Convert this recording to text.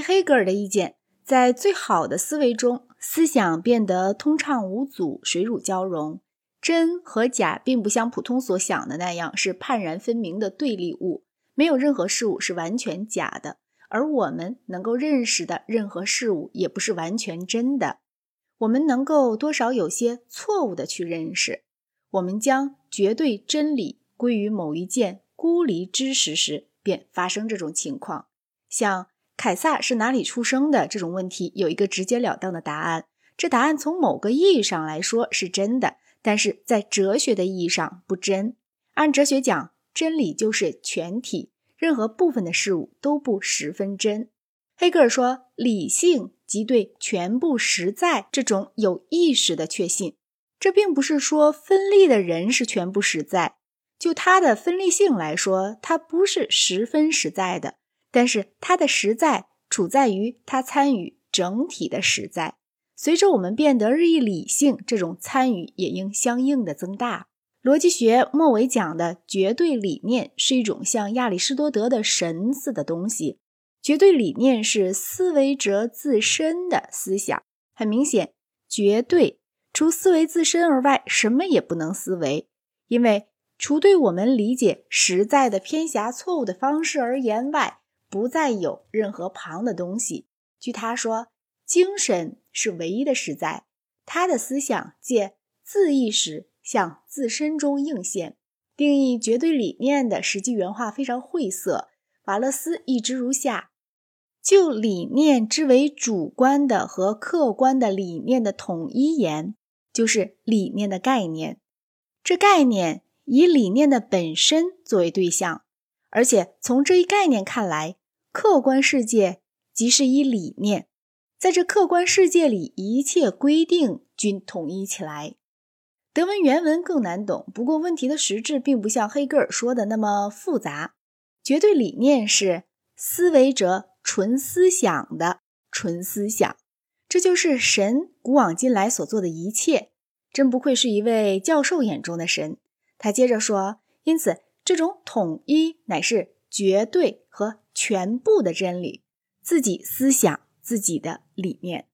黑格尔的意见，在最好的思维中，思想变得通畅无阻、水乳交融。真和假并不像普通所想的那样是判然分明的对立物，没有任何事物是完全假的，而我们能够认识的任何事物也不是完全真的。我们能够多少有些错误的去认识。我们将绝对真理归于某一件孤立知识时，便发生这种情况。像凯撒是哪里出生的这种问题，有一个直截了当的答案。这答案从某个意义上来说是真的。但是在哲学的意义上不真。按哲学讲，真理就是全体，任何部分的事物都不十分真。黑格尔说，理性即对全部实在这种有意识的确信。这并不是说分立的人是全部实在，就他的分立性来说，他不是十分实在的。但是他的实在处在于他参与整体的实在。随着我们变得日益理性，这种参与也应相应的增大。逻辑学末尾讲的绝对理念是一种像亚里士多德的神似的东西。绝对理念是思维者自身的思想。很明显，绝对除思维自身而外，什么也不能思维，因为除对我们理解实在的偏狭错误的方式而言外，不再有任何旁的东西。据他说，精神。是唯一的实在，他的思想借自意识向自身中映现。定义绝对理念的实际原话非常晦涩。瓦勒斯译之如下：就理念之为主观的和客观的理念的统一言，就是理念的概念。这概念以理念的本身作为对象，而且从这一概念看来，客观世界即是一理念。在这客观世界里，一切规定均统一起来。德文原文更难懂，不过问题的实质并不像黑格尔说的那么复杂。绝对理念是思维者纯思想的纯思想，这就是神古往今来所做的一切。真不愧是一位教授眼中的神。他接着说：“因此，这种统一乃是绝对和全部的真理，自己思想。”自己的理念。